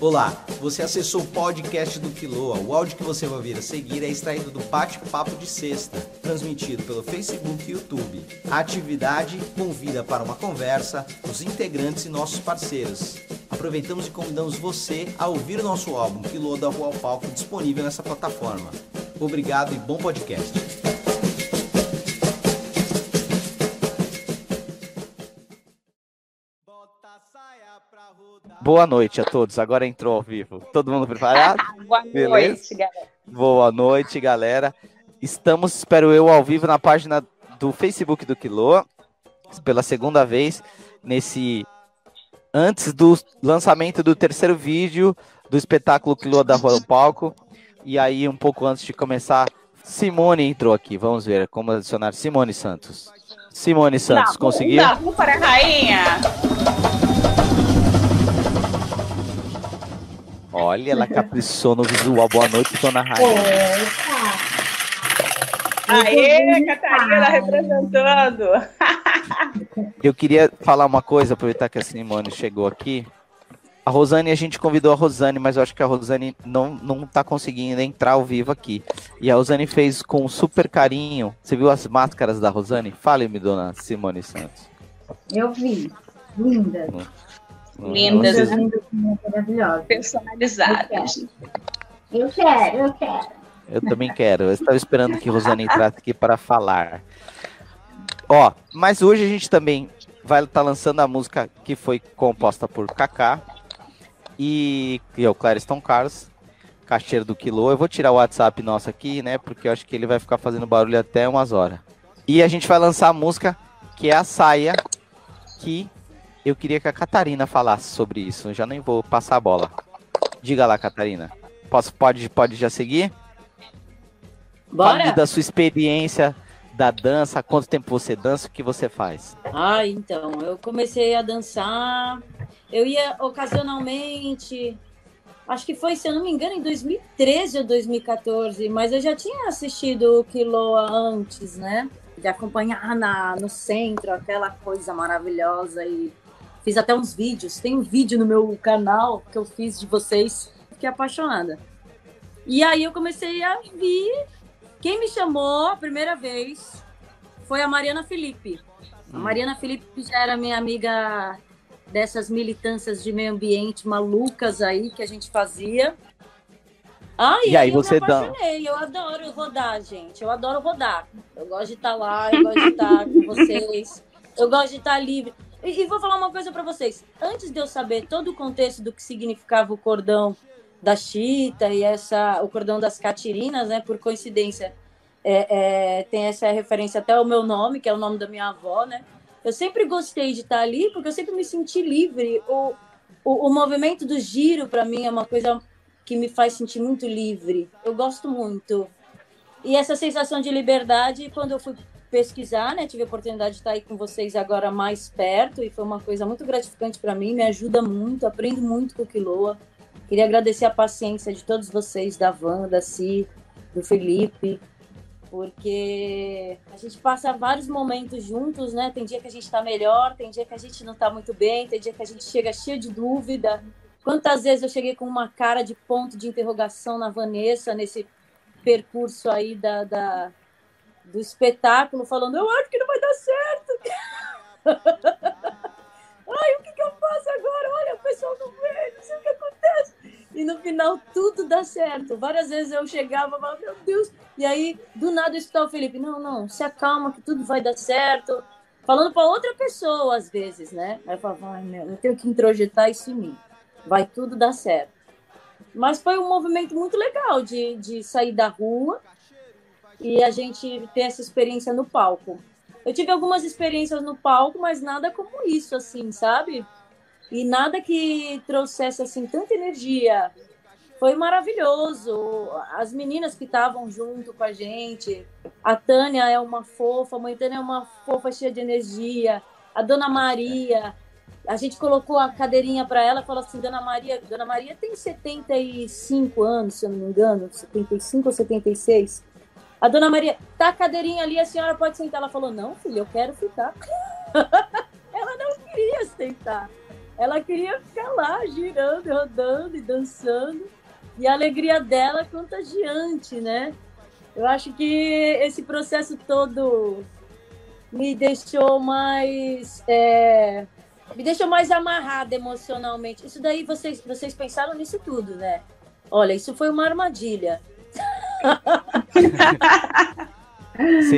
Olá, você acessou o podcast do Quiloa. O áudio que você vai ouvir a seguir é extraído do Bate-Papo de Sexta, transmitido pelo Facebook e YouTube. A atividade convida para uma conversa os integrantes e nossos parceiros. Aproveitamos e convidamos você a ouvir o nosso álbum Quiloa da Rua ao Palco disponível nessa plataforma. Obrigado e bom podcast. Boa noite a todos. Agora entrou ao vivo. Todo mundo preparado? Boa Beleza? noite, galera. Boa noite, galera. Estamos, espero eu, ao vivo na página do Facebook do Quilô, pela segunda vez, nesse antes do lançamento do terceiro vídeo do espetáculo Quilô da Rua do Palco. E aí, um pouco antes de começar, Simone entrou aqui. Vamos ver como adicionar Simone Santos. Simone Santos, não, conseguiu? Não, para a rainha. Olha, ela caprichou no visual. Boa noite, dona Rainha. Aê, Catarina representando. Eu queria falar uma coisa, aproveitar que a Simone chegou aqui. A Rosane, a gente convidou a Rosane, mas eu acho que a Rosane não, não tá conseguindo entrar ao vivo aqui. E a Rosane fez com super carinho. Você viu as máscaras da Rosane? Fale-me, dona Simone Santos. Eu vi. Linda. Hum. Lindas, maravilhosas. Personalizadas. Eu quero, eu quero. Eu também quero. Eu estava esperando que Rosane entrasse aqui para falar. Ó, mas hoje a gente também vai estar tá lançando a música que foi composta por Kaká e eu, Clareston Carlos, caixeiro do Quilô. Eu vou tirar o WhatsApp nosso aqui, né? Porque eu acho que ele vai ficar fazendo barulho até umas horas. E a gente vai lançar a música que é a saia, que eu queria que a Catarina falasse sobre isso. Eu já nem vou passar a bola. Diga lá, Catarina. Posso, pode, pode já seguir? Bora. Fale da sua experiência da dança, quanto tempo você dança, o que você faz? Ah, então, eu comecei a dançar, eu ia ocasionalmente, acho que foi, se eu não me engano, em 2013 ou 2014, mas eu já tinha assistido o Quiloa antes, né? De acompanhar na, no centro, aquela coisa maravilhosa e Fiz até uns vídeos. Tem um vídeo no meu canal que eu fiz de vocês. Fiquei apaixonada. E aí eu comecei a vir. Quem me chamou a primeira vez foi a Mariana Felipe. A hum. Mariana Felipe já era minha amiga dessas militâncias de meio ambiente malucas aí que a gente fazia. Ah, e, e aí, aí você dá. Eu adoro rodar, gente. Eu adoro rodar. Eu gosto de estar lá, eu gosto de estar com vocês. Eu gosto de estar livre. E, e vou falar uma coisa para vocês. Antes de eu saber todo o contexto do que significava o cordão da Chita e essa, o cordão das Catirinas, né? Por coincidência, é, é, tem essa referência até ao meu nome, que é o nome da minha avó, né? Eu sempre gostei de estar ali porque eu sempre me senti livre. O, o, o movimento do giro, para mim, é uma coisa que me faz sentir muito livre. Eu gosto muito. E essa sensação de liberdade, quando eu fui pesquisar, né? Tive a oportunidade de estar aí com vocês agora mais perto e foi uma coisa muito gratificante para mim, me ajuda muito, aprendo muito com o Quiloa. Queria agradecer a paciência de todos vocês, da Van, da Si, do Felipe, porque a gente passa vários momentos juntos, né? Tem dia que a gente está melhor, tem dia que a gente não está muito bem, tem dia que a gente chega cheio de dúvida. Quantas vezes eu cheguei com uma cara de ponto de interrogação na Vanessa nesse percurso aí da, da do espetáculo falando, eu acho que não vai dar certo. Ai, o que, que eu faço agora? Olha, o pessoal não vê, não sei o que acontece. E no final tudo dá certo. Várias vezes eu chegava e falava, meu Deus. E aí, do nada, eu escutava o Felipe, não, não, se acalma que tudo vai dar certo. Falando para outra pessoa, às vezes, né? Aí eu falava, ai, meu, eu tenho que introjetar isso em mim. Vai tudo dar certo. Mas foi um movimento muito legal de, de sair da rua e a gente ter essa experiência no palco. Eu tive algumas experiências no palco, mas nada como isso, assim, sabe? E nada que trouxesse, assim, tanta energia. Foi maravilhoso. As meninas que estavam junto com a gente. A Tânia é uma fofa, a mãe Tânia é uma fofa cheia de energia. A Dona Maria, a gente colocou a cadeirinha para ela falou assim: Dona Maria, Dona Maria tem 75 anos, se eu não me engano, 75 ou 76. A dona Maria, tá a cadeirinha ali, a senhora pode sentar. Ela falou, não, filha, eu quero ficar. ela não queria sentar. ela queria ficar lá, girando, rodando e dançando. E a alegria dela é contagiante, né? Eu acho que esse processo todo me deixou mais. É, me deixou mais amarrada emocionalmente. Isso daí, vocês, vocês pensaram nisso tudo, né? Olha, isso foi uma armadilha.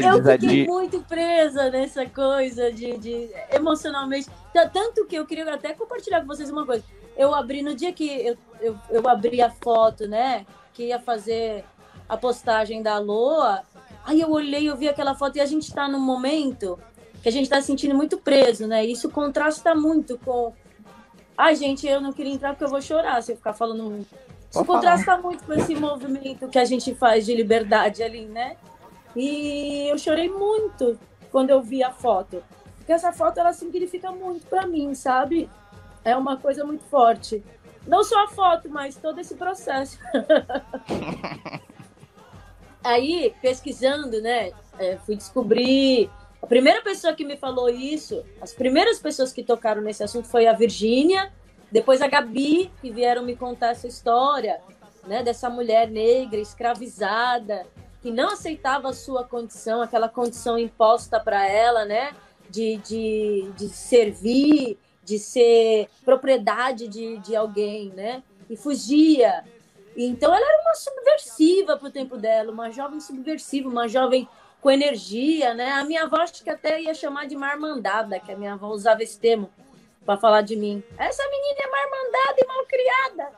Eu fiquei muito presa nessa coisa de, de emocionalmente. Tanto que eu queria até compartilhar com vocês uma coisa. Eu abri no dia que eu, eu, eu abri a foto, né? Que ia fazer a postagem da Loa. Aí eu olhei, eu vi aquela foto e a gente está num momento que a gente está se sentindo muito preso, né? Isso contrasta muito com. Ai, gente, eu não queria entrar porque eu vou chorar se eu ficar falando. Isso contrasta muito com esse movimento que a gente faz de liberdade ali, né? E eu chorei muito quando eu vi a foto. Porque essa foto ela significa muito para mim, sabe? É uma coisa muito forte. Não só a foto, mas todo esse processo. Aí, pesquisando, né, é, fui descobrir. A primeira pessoa que me falou isso, as primeiras pessoas que tocaram nesse assunto foi a Virgínia, depois a Gabi, que vieram me contar essa história, né, dessa mulher negra escravizada, que não aceitava a sua condição, aquela condição imposta para ela, né, de, de, de servir, de ser propriedade de, de alguém, né, e fugia. Então ela era uma subversiva para o tempo dela, uma jovem subversiva, uma jovem com energia, né? A minha avó acho que até ia chamar de marmandada, que a minha avó usava esse termo para falar de mim. Essa menina é marmandada e malcriada.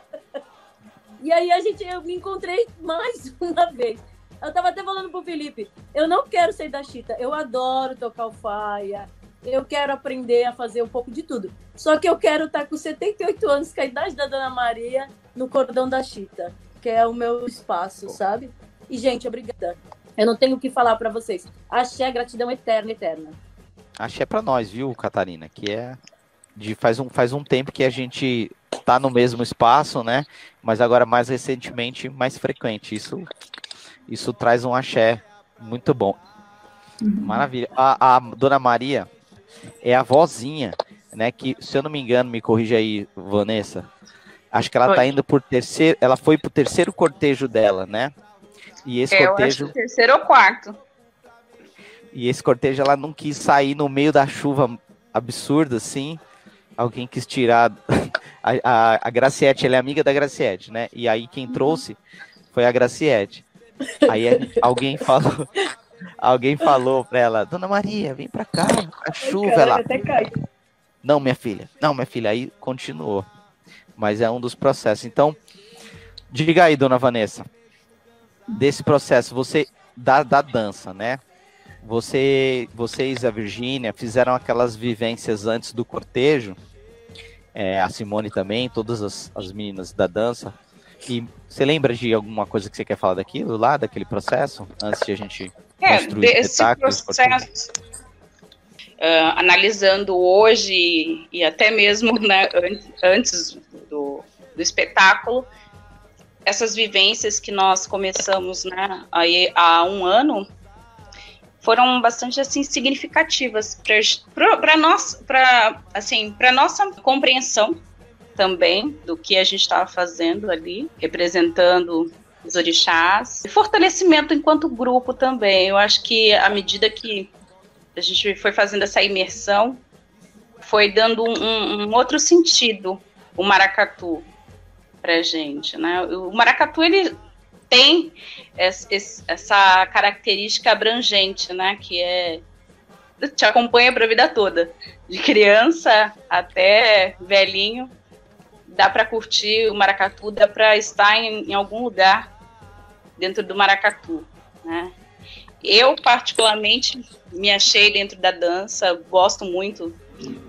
e aí a gente, eu me encontrei mais uma vez. Eu tava até falando pro Felipe, eu não quero sair da chita, eu adoro tocar o faia, eu quero aprender a fazer um pouco de tudo. Só que eu quero estar com 78 anos, com a idade da Dona Maria, no cordão da chita, que é o meu espaço, sabe? E, gente, obrigada. Eu não tenho o que falar para vocês. Axé, gratidão eterna, eterna. Axé para nós, viu, Catarina? Que é de faz um, faz um tempo que a gente tá no mesmo espaço, né? Mas agora mais recentemente, mais frequente. Isso, isso traz um axé muito bom. Uhum. Maravilha. A, a Dona Maria é a vozinha, né? Que, se eu não me engano, me corrija aí, Vanessa. Acho que ela foi. tá indo por terceiro. Ela foi pro terceiro cortejo dela, né? E esse é, cortejo. Eu acho terceiro ou quarto. E esse cortejo ela não quis sair no meio da chuva absurda, assim. Alguém quis tirar. A, a, a Graciete, ela é amiga da Graciete, né? E aí quem uhum. trouxe foi a Graciete. Aí alguém falou, alguém falou pra ela, Dona Maria, vem pra cá, a chuva, Ai, ela. Não, minha filha, não, minha filha, aí continuou. Mas é um dos processos. Então, diga aí, Dona Vanessa, desse processo, você da, da dança, né? Você, vocês, a Virgínia, fizeram aquelas vivências antes do cortejo, é, a Simone também, todas as, as meninas da dança. E você lembra de alguma coisa que você quer falar daquilo lá, daquele processo, antes de a gente é, construir desse processo, uh, analisando hoje e até mesmo né, antes do, do espetáculo, essas vivências que nós começamos né, aí há um ano foram bastante assim significativas para nós para assim para nossa compreensão também do que a gente estava fazendo ali representando os orixás. Fortalecimento enquanto grupo também. Eu acho que à medida que a gente foi fazendo essa imersão foi dando um, um outro sentido o maracatu para gente né? O maracatu ele tem essa característica abrangente, né? Que é te acompanha para a vida toda, de criança até velhinho, dá para curtir o maracatu, dá para estar em, em, algum lugar dentro do maracatu, né? Eu particularmente me achei dentro da dança, gosto muito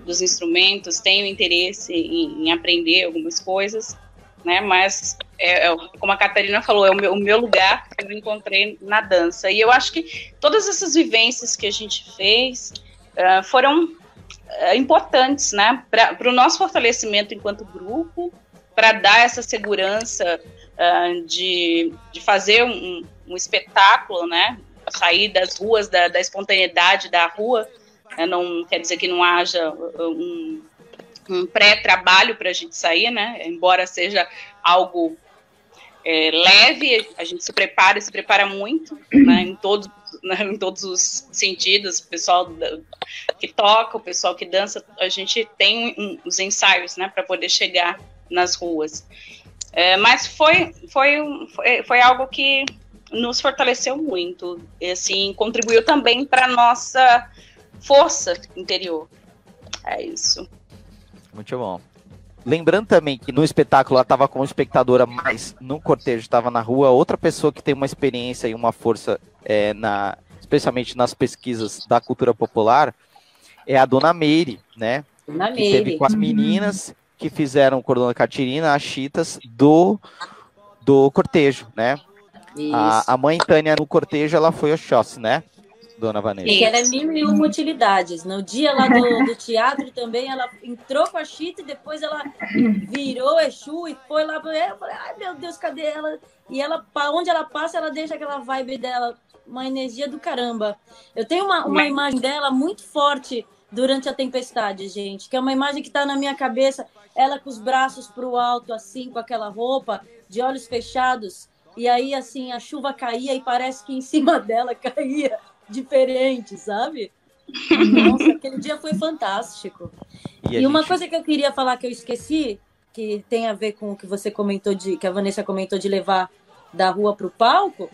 dos instrumentos, tenho interesse em, em aprender algumas coisas, né? Mas, é, é, como a Catarina falou, é o meu, o meu lugar que eu encontrei na dança. E eu acho que todas essas vivências que a gente fez uh, foram uh, importantes, né? Para o nosso fortalecimento enquanto grupo, para dar essa segurança uh, de, de fazer um, um espetáculo, né? Sair das ruas, da, da espontaneidade da rua, né? não quer dizer que não haja um, um pré-trabalho para a gente sair, né? Embora seja algo é, leve, a gente se prepara, se prepara muito, né? Em todos, né? em todos os sentidos. O pessoal que toca, o pessoal que dança, a gente tem um, os ensaios, né? Para poder chegar nas ruas. É, mas foi, foi, foi, foi algo que nos fortaleceu muito, e assim, contribuiu também para nossa força interior. É isso. Muito bom. Lembrando também que no espetáculo ela estava como espectadora, mas no cortejo estava na rua outra pessoa que tem uma experiência e uma força, é, na, especialmente nas pesquisas da cultura popular, é a Dona Meire, né? Dona Que teve com as meninas que fizeram o cordão da Catirina, as chitas do, do cortejo, né? A, a mãe Tânia no cortejo, ela foi Oxóssi, né? Dona Vanessa. Que ela é mil e uma utilidades. No dia lá do, do teatro também, ela entrou com a Chita e depois ela virou Exu e foi lá pra ela. Eu falei, ai meu Deus, cadê ela? E ela, onde ela passa, ela deixa aquela vibe dela, uma energia do caramba. Eu tenho uma, uma imagem dela muito forte durante a tempestade, gente, que é uma imagem que tá na minha cabeça, ela com os braços pro alto, assim, com aquela roupa, de olhos fechados, e aí, assim, a chuva caía e parece que em cima dela caía diferente, sabe? Nossa, aquele dia foi fantástico. E, E uma gente- coisa que eu queria falar que eu esqueci, que tem a ver com o que você comentou de, que a Vanessa comentou de levar da rua para o palco.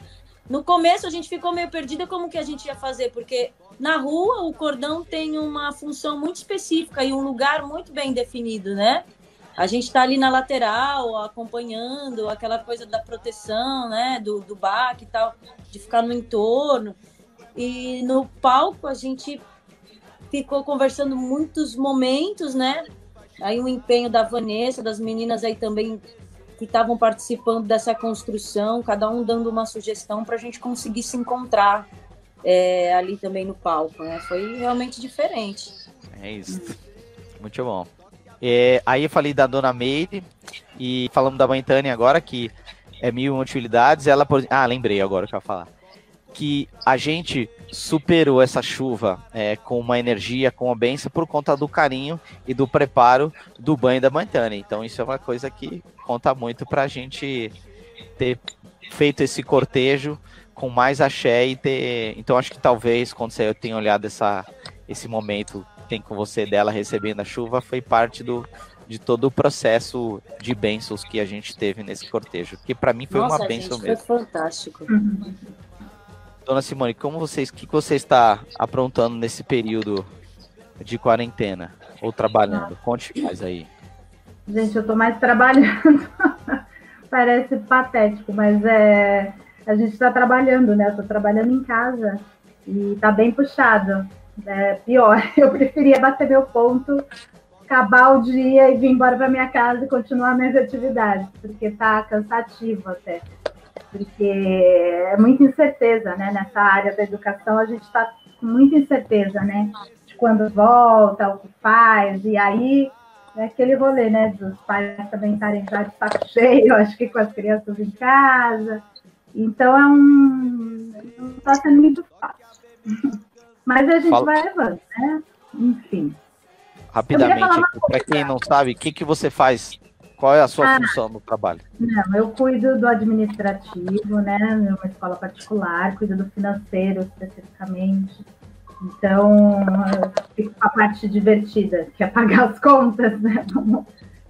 No começo a gente ficou meio perdida como que a gente ia fazer, porque na rua o cordão tem uma função muito específica e um lugar muito bem definido, né? A gente está ali na lateral, acompanhando aquela coisa da proteção, né? Do, do baque e tal, de ficar no entorno. E no palco a gente ficou conversando muitos momentos, né? Aí o empenho da Vanessa, das meninas aí também que estavam participando dessa construção, cada um dando uma sugestão para a gente conseguir se encontrar é, ali também no palco, né? Foi realmente diferente. É isso. Muito bom. É, aí eu falei da Dona Meire e falamos da mãe Tânia agora, que é mil utilidades. Ela, por... Ah, lembrei agora o que eu ia falar. Que a gente superou essa chuva é, com uma energia, com uma benção, por conta do carinho e do preparo do banho da mãe Tânia. Então isso é uma coisa que conta muito pra gente ter feito esse cortejo com mais axé e ter. Então acho que talvez quando você tenha olhado essa, esse momento tem com você dela recebendo a chuva, foi parte do, de todo o processo de bênçãos que a gente teve nesse cortejo. Que pra mim foi Nossa, uma bênção gente, mesmo. foi fantástico. Dona Simone, como vocês, o que você está aprontando nesse período de quarentena ou trabalhando? Conte mais aí. Gente, eu tô mais trabalhando. Parece patético, mas é, a gente está trabalhando, né? Eu tô trabalhando em casa e tá bem puxado. É pior, eu preferia bater meu ponto, acabar o dia e vir embora para minha casa e continuar minhas atividades, porque tá cansativo até. Porque é muita incerteza, né? Nessa área da educação, a gente está com muita incerteza, né? De quando volta, o que faz, e aí é aquele rolê, né? Dos pais também estarem já de saco cheio, acho que com as crianças em casa. Então é um. Não está sendo muito fácil. Mas a gente Fala- vai levando, né? Enfim. Rapidamente, para quem não sabe, o que, que você faz? Qual é a sua Ah. função no trabalho? Não, eu cuido do administrativo, né? Numa escola particular, cuido do financeiro especificamente. Então, eu fico com a parte divertida, que é pagar as contas, né? Vamos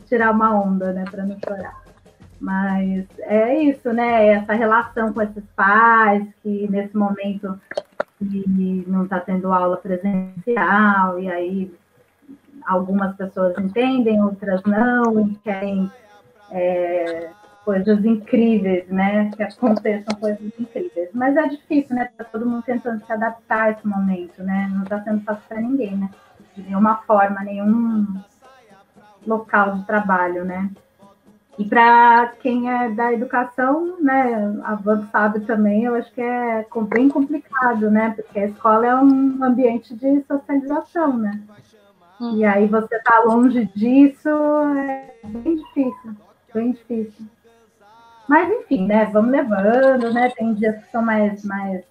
tirar uma onda, né? Para não chorar. Mas é isso, né? Essa relação com esses pais, que nesse momento que não está tendo aula presencial, e aí algumas pessoas entendem, outras não, e querem é, coisas incríveis, né? Que aconteçam coisas incríveis. Mas é difícil, né? Tá todo mundo tentando se adaptar a esse momento, né? Não está sendo fácil para ninguém, né? De nenhuma forma, nenhum local de trabalho, né? E para quem é da educação, né, a Van sabe também, eu acho que é bem complicado, né? Porque a escola é um ambiente de socialização, né? E aí você tá longe disso, é bem difícil, bem difícil. Mas enfim, né? Vamos levando, né? Tem dias que são mais, mais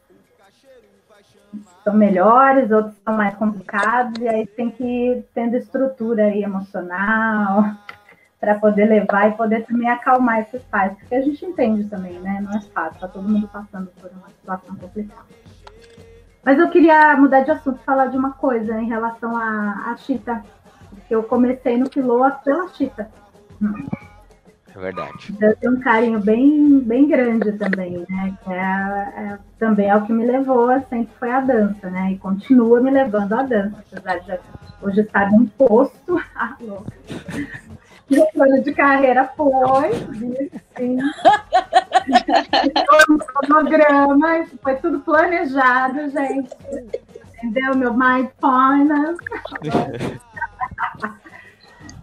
são melhores, outros são mais complicados, e aí tem que ir tendo estrutura aí emocional para poder levar e poder também acalmar esses pais, porque a gente entende também, né? Não é fácil, tá todo mundo passando por uma situação complicada. Mas eu queria mudar de assunto, falar de uma coisa em relação à, à Chita, eu comecei no Quiloa pela Chita. É verdade. Eu tenho um carinho bem, bem grande também, né? É, é, também é o que me levou, sempre foi a dança, né? E continua me levando à dança, apesar de hoje estar num posto. Ah, louco. Meu plano de carreira foi, sim. Cronograma, foi tudo planejado, gente. Entendeu? Meu mindfulness.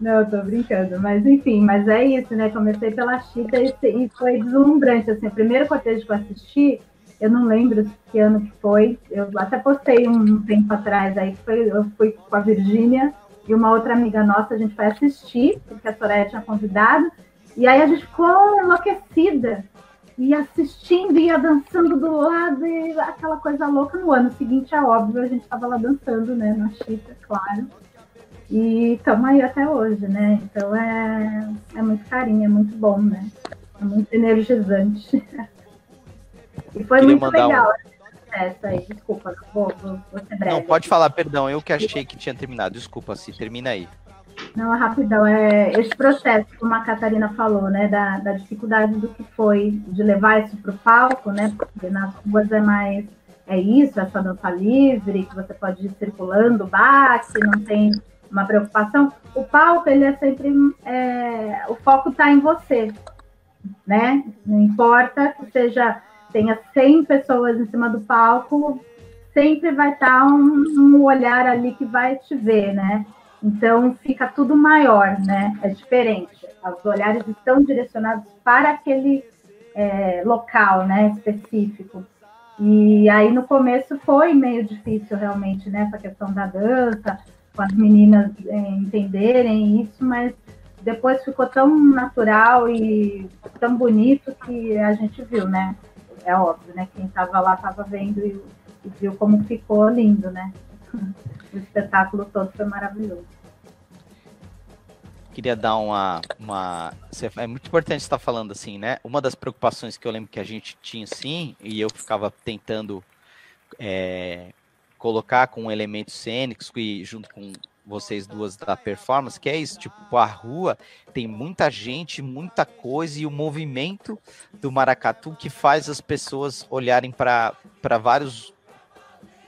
Não, tô brincando, mas enfim, mas é isso, né? Comecei pela Chita e, e foi deslumbrante, assim, o primeiro cortejo que eu assisti, eu não lembro que ano que foi, eu até postei um tempo atrás aí, que foi, eu fui com a Virgínia e uma outra amiga nossa, a gente foi assistir, porque a Soraya tinha convidado, e aí a gente ficou enlouquecida, e assistindo, ia dançando do lado, e aquela coisa louca. No ano seguinte, é óbvio, a gente estava lá dançando, né, na Chita, claro. E estamos aí até hoje, né? Então é, é muito carinho, é muito bom, né? É muito energizante. e foi Queria muito legal um... esse aí. Desculpa, vou, vou, vou ser breve. Não, pode falar, perdão. Eu que achei que tinha terminado. Desculpa, se termina aí. Não, é rapidão. É esse processo, como a Catarina falou, né? Da, da dificuldade do que foi de levar isso para o palco, né? Porque nas ruas é mais é isso, essa dança livre, que você pode ir circulando, bate, não tem uma preocupação, o palco ele é sempre é, o foco está em você, né? Não importa que seja tenha 100 pessoas em cima do palco, sempre vai estar tá um, um olhar ali que vai te ver, né? Então fica tudo maior, né? É diferente. Os olhares estão direcionados para aquele é, local, né? Específico. E aí no começo foi meio difícil realmente, né? Essa questão da dança, com as meninas é, entenderem isso, mas depois ficou tão natural e tão bonito que a gente viu, né? É óbvio, né? Quem estava lá estava vendo e, e, viu como ficou lindo, né? O espetáculo todo foi maravilhoso. Queria dar uma, uma. É muito importante estar falando assim, né? Uma das preocupações que eu lembro que a gente tinha, sim, e eu ficava tentando é, colocar com elementos cênicos e junto com vocês duas da performance, que é isso, tipo, a rua tem muita gente, muita coisa e o movimento do maracatu que faz as pessoas olharem para vários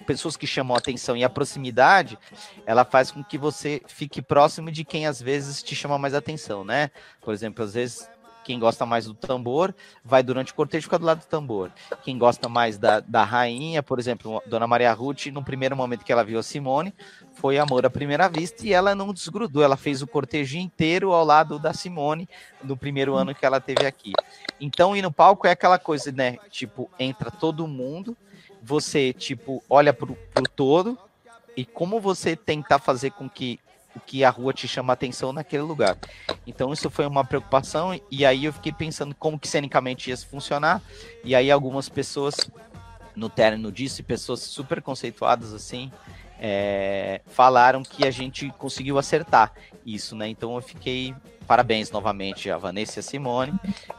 pessoas que chamam a atenção e a proximidade, ela faz com que você fique próximo de quem às vezes te chama mais atenção, né? Por exemplo, às vezes quem gosta mais do tambor vai durante o cortejo ficar do lado do tambor. Quem gosta mais da, da rainha, por exemplo, Dona Maria Ruth, no primeiro momento que ela viu a Simone, foi amor à primeira vista e ela não desgrudou. Ela fez o cortejo inteiro ao lado da Simone no primeiro ano que ela teve aqui. Então, ir no palco é aquela coisa, né? Tipo, entra todo mundo, você, tipo, olha pro, pro todo e como você tentar fazer com que o que a rua te chama atenção naquele lugar. Então isso foi uma preocupação e aí eu fiquei pensando como que cenicamente ia funcionar e aí algumas pessoas no término disso, pessoas super conceituadas assim, é, falaram que a gente conseguiu acertar isso, né? Então eu fiquei parabéns novamente a Vanessa e a Simone,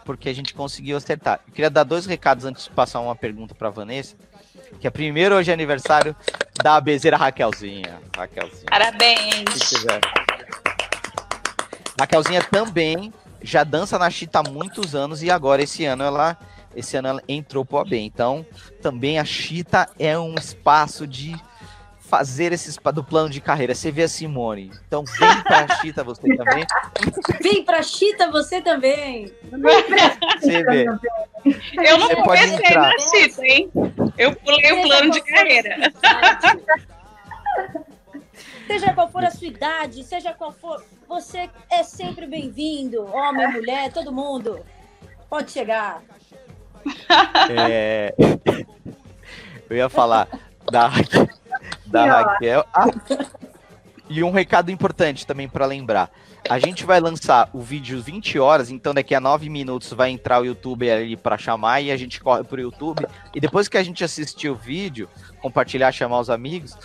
porque a gente conseguiu acertar. Eu queria dar dois recados antes de passar uma pergunta para Vanessa que é primeiro hoje é aniversário da bezeira Raquelzinha. Raquelzinha. Parabéns. Raquelzinha também já dança na Chita há muitos anos e agora esse ano ela esse ano ela entrou pro AB. Então, também a Chita é um espaço de fazer esse do plano de carreira. Você vê a Simone. Então, vem pra Chita você também. Vem pra Chita você também. Você vê. Eu não comecei na Chita, hein? Eu pulei o plano de carreira. Seja qual for a sua idade, seja qual for, você é sempre bem-vindo, homem, mulher, todo mundo. Pode chegar. É... Eu ia falar da, da Raquel. Ah, E um recado importante também para lembrar. A gente vai lançar o vídeo 20 horas, então daqui a 9 minutos vai entrar o YouTube ali para chamar e a gente corre pro YouTube. E depois que a gente assistir o vídeo, compartilhar, chamar os amigos,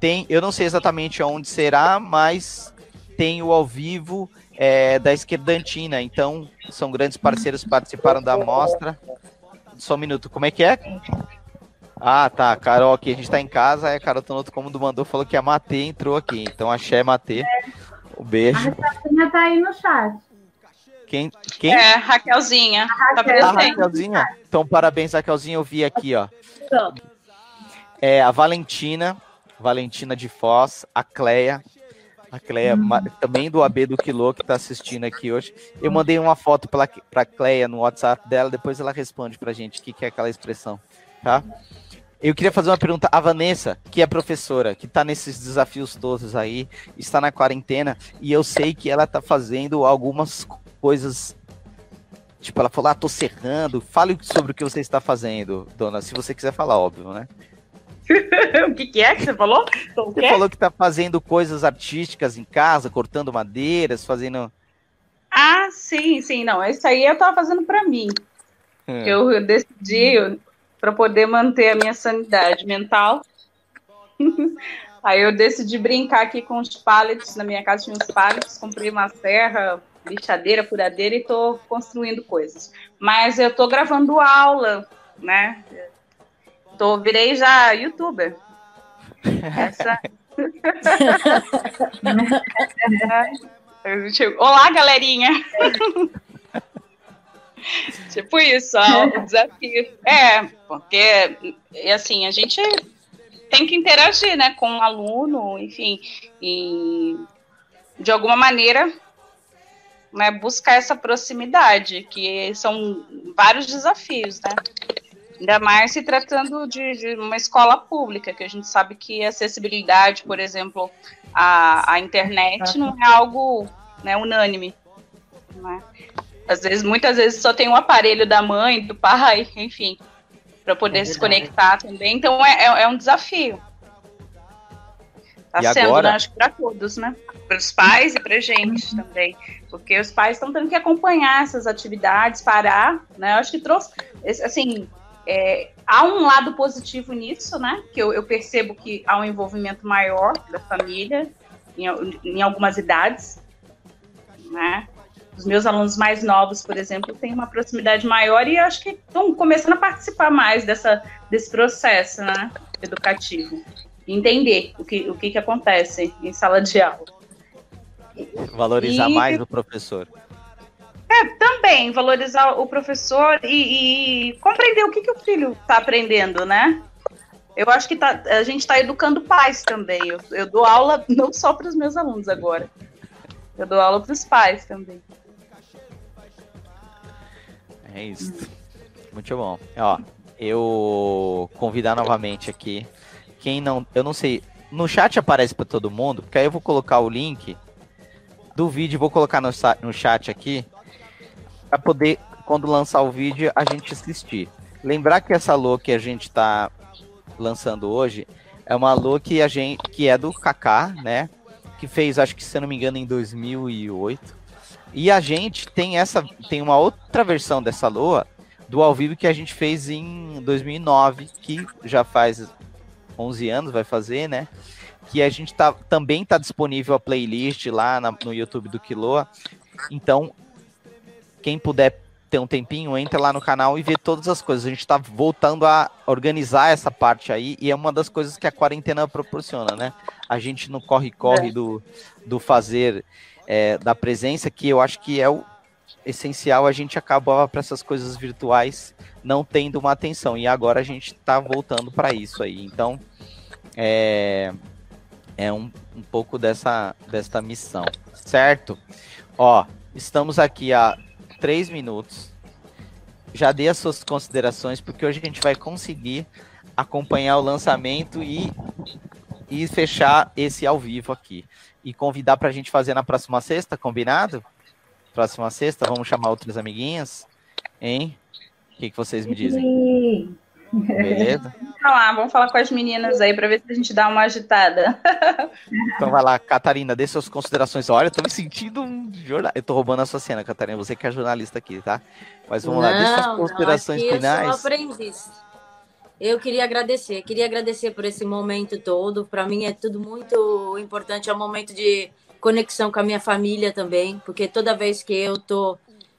tem, eu não sei exatamente onde será, mas tem o ao vivo é, da Esquerdantina. Então, são grandes parceiros que participaram da mostra. Só um minuto, como é que é? Ah, tá. Carol aqui, a gente tá em casa, aí a Carol Tonoto, como do mandou, falou que a Matê entrou aqui. Então, axé Matê. Um beijo. A Raquelzinha tá aí no chat. Quem? Quem? É, Raquelzinha. A Tá Raquel. Ah, presente. Raquelzinha. Então, parabéns, Raquelzinha. Eu vi aqui, ó. É a Valentina, Valentina de Foz, a Cleia, a Cleia, também do AB do Quilô, que tá assistindo aqui hoje. Eu mandei uma foto pra, pra Cleia no WhatsApp dela, depois ela responde pra gente o que, que é aquela expressão, tá? Eu queria fazer uma pergunta. A Vanessa, que é professora, que tá nesses desafios todos aí, está na quarentena, e eu sei que ela tá fazendo algumas coisas. Tipo, ela falou, ah, tô serrando. Fale sobre o que você está fazendo, dona. Se você quiser falar, óbvio, né? o que, que é que você falou? Você quê? falou que tá fazendo coisas artísticas em casa, cortando madeiras, fazendo. Ah, sim, sim, não. Isso aí eu tava fazendo pra mim. Hum. Eu decidi para poder manter a minha sanidade mental. Aí eu decidi brincar aqui com os pallets. Na minha casa tinha uns pallets, comprei uma serra, lixadeira, furadeira e tô construindo coisas. Mas eu tô gravando aula, né? Tô, virei já youtuber. Essa... É, tipo, Olá, galerinha! tipo isso, ó, o desafio. É, porque, assim, a gente tem que interagir, né, com o aluno, enfim, e de alguma maneira, né, buscar essa proximidade, que são vários desafios, né? Ainda mais se tratando de, de uma escola pública, que a gente sabe que a acessibilidade, por exemplo, à, à internet não é algo né, unânime. Né? Às vezes, muitas vezes só tem o aparelho da mãe, do pai, enfim, para poder É se conectar também. Então é, é, é um desafio. E Tá sendo, agora? né, acho que para todos, né? Para os pais e para gente também. Porque os pais estão tendo que acompanhar essas atividades, parar, né? Eu acho que trouxe, assim, é, há um lado positivo nisso, né? Que eu, eu percebo que há um envolvimento maior da família em, em algumas idades, né? Os meus alunos mais novos, por exemplo, têm uma proximidade maior e acho que estão começando a participar mais dessa, desse processo, né? Educativo. Entender o que, o que, que acontece em sala de aula. Valorizar E- mais o professor. Também valorizar o professor e, e compreender o que, que o filho está aprendendo, né? Eu acho que tá- a gente está educando pais também. Eu, eu dou aula não só para os meus alunos agora. Eu dou aula para os pais também. É isso. Muito bom. Ó, eu convidar novamente aqui. Quem não. Eu não sei. No chat aparece para todo mundo, porque aí eu vou colocar o link do vídeo, vou colocar no, no chat aqui, para poder, quando lançar o vídeo, a gente assistir. Lembrar que essa Lô que a gente tá lançando hoje é uma Lô que, a gente, que é do Kaká, né? Que fez, acho que se não me engano, em 2008. E a gente tem essa tem uma outra versão dessa Lua do ao vivo que a gente fez em 2009, que já faz 11 anos, vai fazer, né? Que a gente tá, também tá disponível a playlist lá na- no YouTube do Quiloa. Então, quem puder ter um tempinho, entra lá no canal e vê todas as coisas. A gente tá voltando a organizar essa parte aí e é uma das coisas que a quarentena proporciona, né? A gente no corre-corre do, do fazer é, da presença, que eu acho que é o essencial, a gente acabava para essas coisas virtuais não tendo uma atenção. E agora a gente está voltando para isso aí. Então, é, é um, um pouco dessa, dessa missão, certo? Ó, estamos aqui há três minutos. Já dei as suas considerações, porque hoje a gente vai conseguir acompanhar o lançamento e, e fechar esse ao vivo aqui e convidar para a gente fazer na próxima sexta, combinado? Próxima sexta, vamos chamar outras amiguinhas, hein? O que, que vocês me dizem? Beleza? Vamos lá, vamos falar com as meninas aí para ver se a gente dá uma agitada. Então vai lá, Catarina, dê suas considerações. Olha, eu tô me sentindo um jornal. Eu tô roubando a sua cena, Catarina. Você que é jornalista aqui, tá? Mas vamos lá, dê suas considerações não, finais. Eu sou aprendiz. Eu queria agradecer, queria agradecer por esse momento todo. Para mim é tudo muito importante, é um momento de conexão com a minha família também, porque toda vez que eu tô,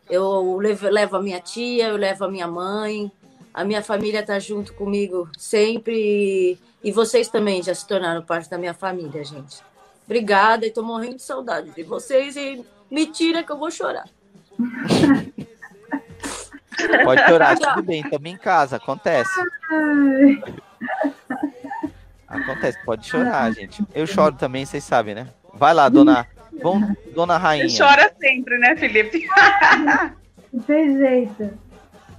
eu levo, levo a minha tia, eu levo a minha mãe, a minha família está junto comigo sempre e vocês também já se tornaram parte da minha família, gente. Obrigada e tô morrendo de saudade de vocês e me tira que eu vou chorar. Pode chorar, tudo bem, estamos em casa, acontece. Acontece, pode chorar, gente. Eu choro também, vocês sabem, né? Vai lá, dona, bom, dona Rainha. Chora sempre, né, Felipe? Tem jeito.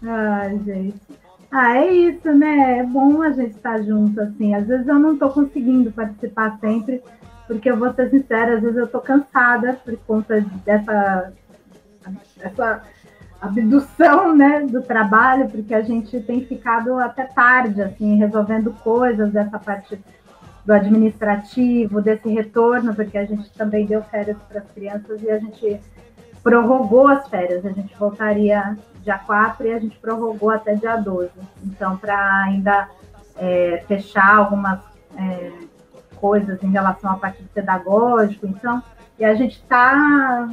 Ai, gente. Ah, é isso, né? É bom a gente estar junto, assim. Às vezes eu não estou conseguindo participar sempre, porque eu vou ser sincera, às vezes eu estou cansada por conta dessa, dessa abdução, né, do trabalho, porque a gente tem ficado até tarde, assim, resolvendo coisas dessa parte do administrativo, desse retorno, porque a gente também deu férias para as crianças e a gente prorrogou as férias. A gente voltaria dia 4 e a gente prorrogou até dia 12. Então, para ainda é, fechar algumas é, coisas em relação à parte pedagógica, então, e a gente está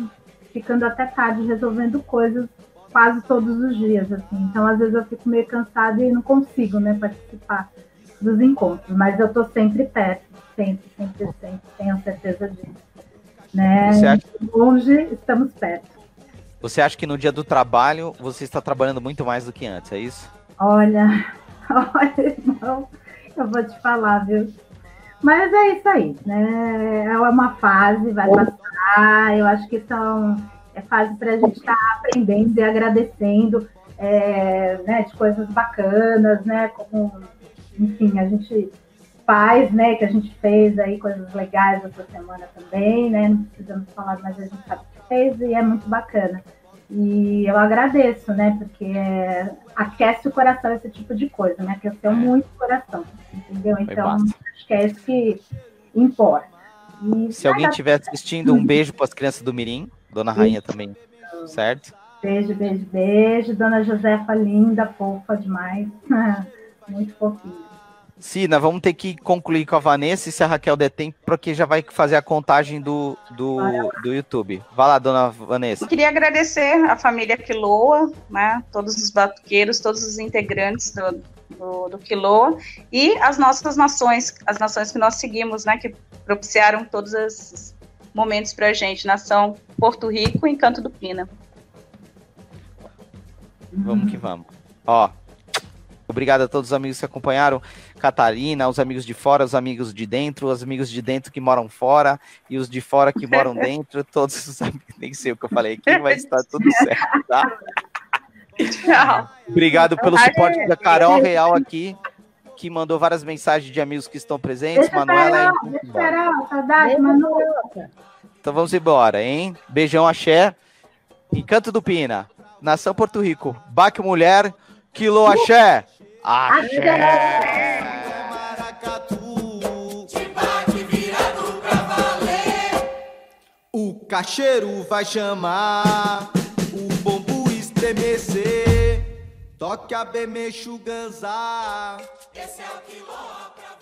ficando até tarde resolvendo coisas quase todos os dias, assim. Então, às vezes eu fico meio cansada e não consigo, né, participar dos encontros, mas eu estou sempre perto, sempre, sempre, sempre, tenho certeza disso. Né? Você acha... Longe, estamos perto. Você acha que no dia do trabalho você está trabalhando muito mais do que antes, é isso? Olha, olha, não, eu vou te falar, viu? Mas é isso aí, né? É uma fase, vai passar. Eu acho que são é fase para a gente estar tá aprendendo e agradecendo é, né, de coisas bacanas, né? Como enfim, a gente faz, né, que a gente fez aí coisas legais essa semana também, né, não precisamos falar, mas a gente sabe que fez e é muito bacana. E eu agradeço, né, porque é, aquece o coração esse tipo de coisa, né, aqueceu muito o coração, entendeu? Então, acho que é isso que importa. E, Se alguém estiver assistindo, um beijo para as crianças do Mirim, Dona Rainha também, certo? Beijo, beijo, beijo. Dona Josefa, linda, fofa demais. Muito fofinho. Sina, vamos ter que concluir com a Vanessa e se a Raquel der tempo, porque já vai fazer a contagem do, do, do YouTube. Vai lá, dona Vanessa. Eu queria agradecer a família Quiloa, né, todos os batuqueiros, todos os integrantes do, do, do Quiloa e as nossas nações, as nações que nós seguimos, né, que propiciaram todos esses momentos para a gente. Nação Porto Rico e Encanto do Pina. Vamos que vamos. Ó, Obrigado a todos os amigos que acompanharam. Catarina, os amigos de fora, os amigos de dentro, os amigos de dentro que moram fora e os de fora que moram dentro. Todos os amigos, nem sei o que eu falei aqui, mas está tudo certo, tá? Tchau. Obrigado pelo suporte da Carol Real aqui, que mandou várias mensagens de amigos que estão presentes. Deixa Manuela. Carol, saudade, Manuela. Então vamos embora, hein? Beijão, axé. Encanto do Pina. Nação Porto Rico. Baque Mulher. Quilo axé. Axé! O cacheiro vai chamar, o bombo estremecer, toque a bemexo ganzar. Esse é o quilô pra